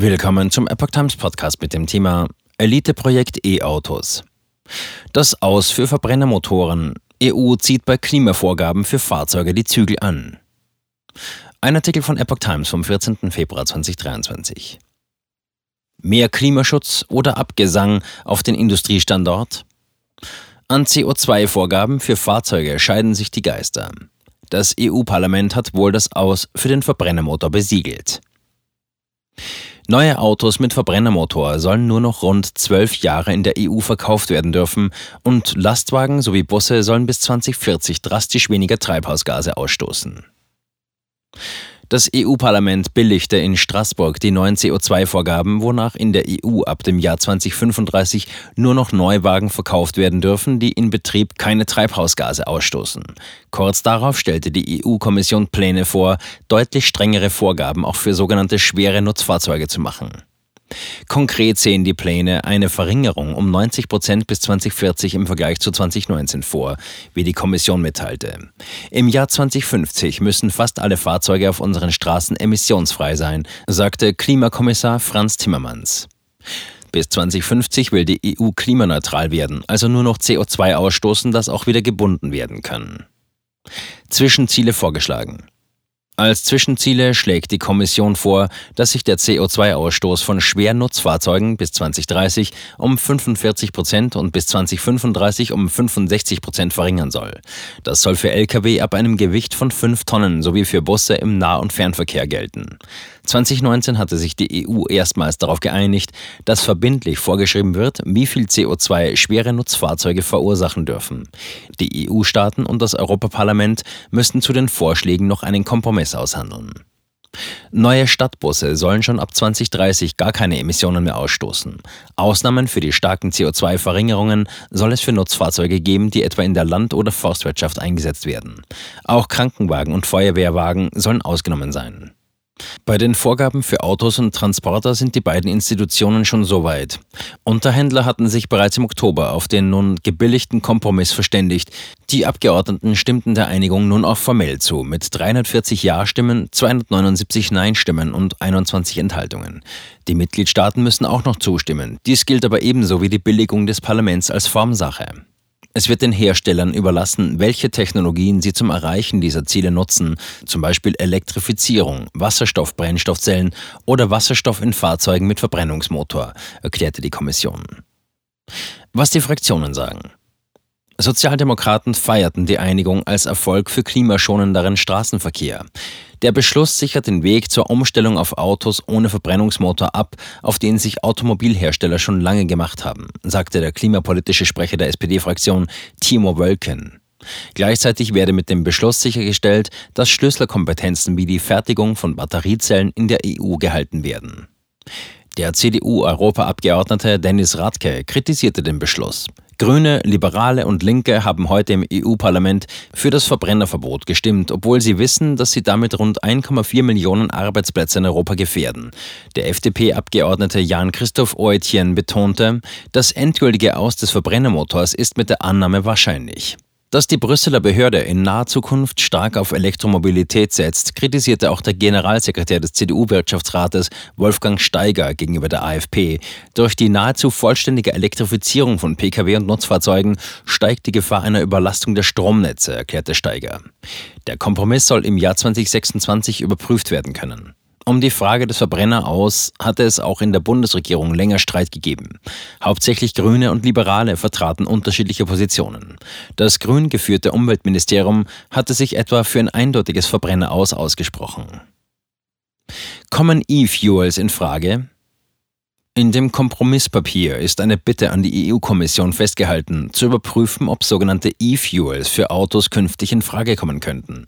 Willkommen zum Epoch Times Podcast mit dem Thema Elite-Projekt E-Autos. Das Aus für Verbrennermotoren. EU zieht bei Klimavorgaben für Fahrzeuge die Zügel an. Ein Artikel von Epoch Times vom 14. Februar 2023. Mehr Klimaschutz oder Abgesang auf den Industriestandort? An CO2-Vorgaben für Fahrzeuge scheiden sich die Geister. Das EU-Parlament hat wohl das Aus für den Verbrennermotor besiegelt. Neue Autos mit Verbrennermotor sollen nur noch rund zwölf Jahre in der EU verkauft werden dürfen und Lastwagen sowie Busse sollen bis 2040 drastisch weniger Treibhausgase ausstoßen. Das EU-Parlament billigte in Straßburg die neuen CO2-Vorgaben, wonach in der EU ab dem Jahr 2035 nur noch Neuwagen verkauft werden dürfen, die in Betrieb keine Treibhausgase ausstoßen. Kurz darauf stellte die EU-Kommission Pläne vor, deutlich strengere Vorgaben auch für sogenannte schwere Nutzfahrzeuge zu machen. Konkret sehen die Pläne eine Verringerung um 90 Prozent bis 2040 im Vergleich zu 2019 vor, wie die Kommission mitteilte. Im Jahr 2050 müssen fast alle Fahrzeuge auf unseren Straßen emissionsfrei sein, sagte Klimakommissar Franz Timmermans. Bis 2050 will die EU klimaneutral werden, also nur noch CO2 ausstoßen, das auch wieder gebunden werden kann. Zwischenziele vorgeschlagen. Als Zwischenziele schlägt die Kommission vor, dass sich der CO2-Ausstoß von Schwernutzfahrzeugen bis 2030 um 45 Prozent und bis 2035 um 65 Prozent verringern soll. Das soll für Lkw ab einem Gewicht von 5 Tonnen sowie für Busse im Nah- und Fernverkehr gelten. 2019 hatte sich die EU erstmals darauf geeinigt, dass verbindlich vorgeschrieben wird, wie viel CO2 schwere Nutzfahrzeuge verursachen dürfen. Die EU-Staaten und das Europaparlament müssten zu den Vorschlägen noch einen Kompromiss aushandeln. Neue Stadtbusse sollen schon ab 2030 gar keine Emissionen mehr ausstoßen. Ausnahmen für die starken CO2-Verringerungen soll es für Nutzfahrzeuge geben, die etwa in der Land- oder Forstwirtschaft eingesetzt werden. Auch Krankenwagen und Feuerwehrwagen sollen ausgenommen sein. Bei den Vorgaben für Autos und Transporter sind die beiden Institutionen schon so weit. Unterhändler hatten sich bereits im Oktober auf den nun gebilligten Kompromiss verständigt. Die Abgeordneten stimmten der Einigung nun auch formell zu, mit 340 Ja-Stimmen, 279 Nein-Stimmen und 21 Enthaltungen. Die Mitgliedstaaten müssen auch noch zustimmen. Dies gilt aber ebenso wie die Billigung des Parlaments als Formsache. Es wird den Herstellern überlassen, welche Technologien sie zum Erreichen dieser Ziele nutzen, zum Beispiel Elektrifizierung, Wasserstoff-Brennstoffzellen oder Wasserstoff in Fahrzeugen mit Verbrennungsmotor, erklärte die Kommission. Was die Fraktionen sagen. Sozialdemokraten feierten die Einigung als Erfolg für klimaschonenderen Straßenverkehr. Der Beschluss sichert den Weg zur Umstellung auf Autos ohne Verbrennungsmotor ab, auf den sich Automobilhersteller schon lange gemacht haben, sagte der klimapolitische Sprecher der SPD-Fraktion Timo Wölken. Gleichzeitig werde mit dem Beschluss sichergestellt, dass Schlüsselkompetenzen wie die Fertigung von Batteriezellen in der EU gehalten werden. Der CDU-Europaabgeordnete Dennis Radke kritisierte den Beschluss. Grüne, Liberale und Linke haben heute im EU-Parlament für das Verbrennerverbot gestimmt, obwohl sie wissen, dass sie damit rund 1,4 Millionen Arbeitsplätze in Europa gefährden. Der FDP-Abgeordnete Jan-Christoph Oetjen betonte, das endgültige Aus des Verbrennermotors ist mit der Annahme wahrscheinlich. Dass die Brüsseler Behörde in naher Zukunft stark auf Elektromobilität setzt, kritisierte auch der Generalsekretär des CDU-Wirtschaftsrates Wolfgang Steiger gegenüber der AfP. Durch die nahezu vollständige Elektrifizierung von Pkw und Nutzfahrzeugen steigt die Gefahr einer Überlastung der Stromnetze, erklärte Steiger. Der Kompromiss soll im Jahr 2026 überprüft werden können. Um die Frage des Verbrenner aus hatte es auch in der Bundesregierung länger Streit gegeben. Hauptsächlich Grüne und Liberale vertraten unterschiedliche Positionen. Das grün geführte Umweltministerium hatte sich etwa für ein eindeutiges Verbrenner aus ausgesprochen. Kommen E-Fuels in Frage? In dem Kompromisspapier ist eine Bitte an die EU-Kommission festgehalten, zu überprüfen, ob sogenannte E-Fuels für Autos künftig in Frage kommen könnten.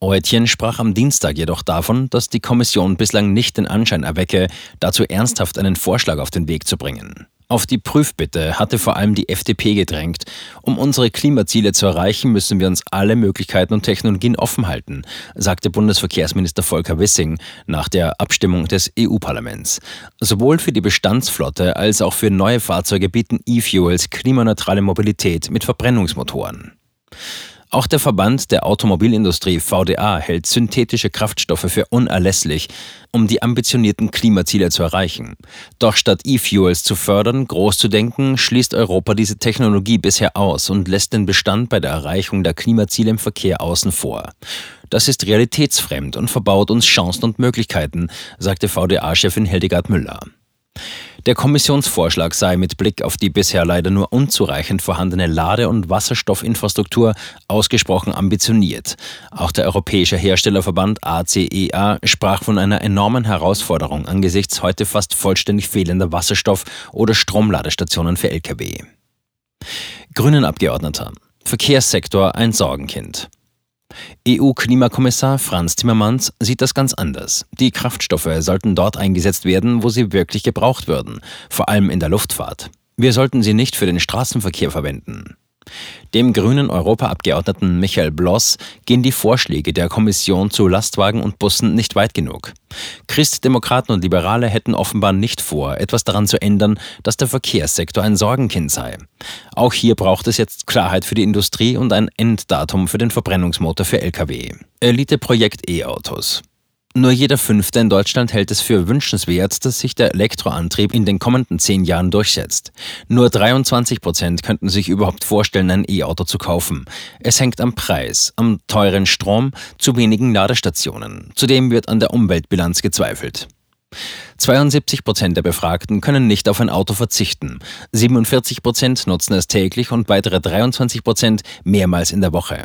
Oetjen sprach am Dienstag jedoch davon, dass die Kommission bislang nicht den Anschein erwecke, dazu ernsthaft einen Vorschlag auf den Weg zu bringen. Auf die Prüfbitte hatte vor allem die FDP gedrängt. Um unsere Klimaziele zu erreichen, müssen wir uns alle Möglichkeiten und Technologien offen halten, sagte Bundesverkehrsminister Volker Wissing nach der Abstimmung des EU-Parlaments. Sowohl für die Bestandsflotte als auch für neue Fahrzeuge bieten E-Fuels klimaneutrale Mobilität mit Verbrennungsmotoren. Auch der Verband der Automobilindustrie VDA hält synthetische Kraftstoffe für unerlässlich, um die ambitionierten Klimaziele zu erreichen. Doch statt E-Fuels zu fördern, groß zu denken, schließt Europa diese Technologie bisher aus und lässt den Bestand bei der Erreichung der Klimaziele im Verkehr außen vor. Das ist realitätsfremd und verbaut uns Chancen und Möglichkeiten, sagte VDA-Chefin Hildegard Müller. Der Kommissionsvorschlag sei mit Blick auf die bisher leider nur unzureichend vorhandene Lade- und Wasserstoffinfrastruktur ausgesprochen ambitioniert. Auch der Europäische Herstellerverband ACEA e sprach von einer enormen Herausforderung angesichts heute fast vollständig fehlender Wasserstoff- oder Stromladestationen für Lkw. Grünen Abgeordneter. Verkehrssektor ein Sorgenkind. EU-Klimakommissar Franz Timmermans sieht das ganz anders. Die Kraftstoffe sollten dort eingesetzt werden, wo sie wirklich gebraucht würden, vor allem in der Luftfahrt. Wir sollten sie nicht für den Straßenverkehr verwenden. Dem grünen Europaabgeordneten Michael Bloss gehen die Vorschläge der Kommission zu Lastwagen und Bussen nicht weit genug. Christdemokraten und Liberale hätten offenbar nicht vor, etwas daran zu ändern, dass der Verkehrssektor ein Sorgenkind sei. Auch hier braucht es jetzt Klarheit für die Industrie und ein Enddatum für den Verbrennungsmotor für Lkw. Elite-Projekt E-Autos. Nur jeder Fünfte in Deutschland hält es für wünschenswert, dass sich der Elektroantrieb in den kommenden zehn Jahren durchsetzt. Nur 23 Prozent könnten sich überhaupt vorstellen, ein E-Auto zu kaufen. Es hängt am Preis, am teuren Strom, zu wenigen Ladestationen. Zudem wird an der Umweltbilanz gezweifelt. 72 Prozent der Befragten können nicht auf ein Auto verzichten. 47 Prozent nutzen es täglich und weitere 23 Prozent mehrmals in der Woche.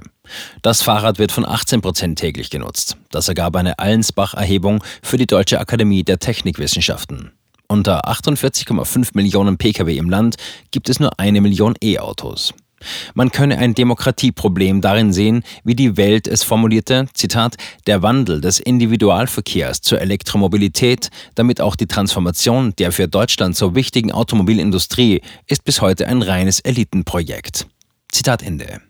Das Fahrrad wird von 18 Prozent täglich genutzt. Das ergab eine Allensbach-Erhebung für die Deutsche Akademie der Technikwissenschaften. Unter 48,5 Millionen Pkw im Land gibt es nur eine Million E-Autos. Man könne ein Demokratieproblem darin sehen, wie die Welt es formulierte, Zitat, der Wandel des Individualverkehrs zur Elektromobilität, damit auch die Transformation der für Deutschland so wichtigen Automobilindustrie, ist bis heute ein reines Elitenprojekt. Zitat Ende.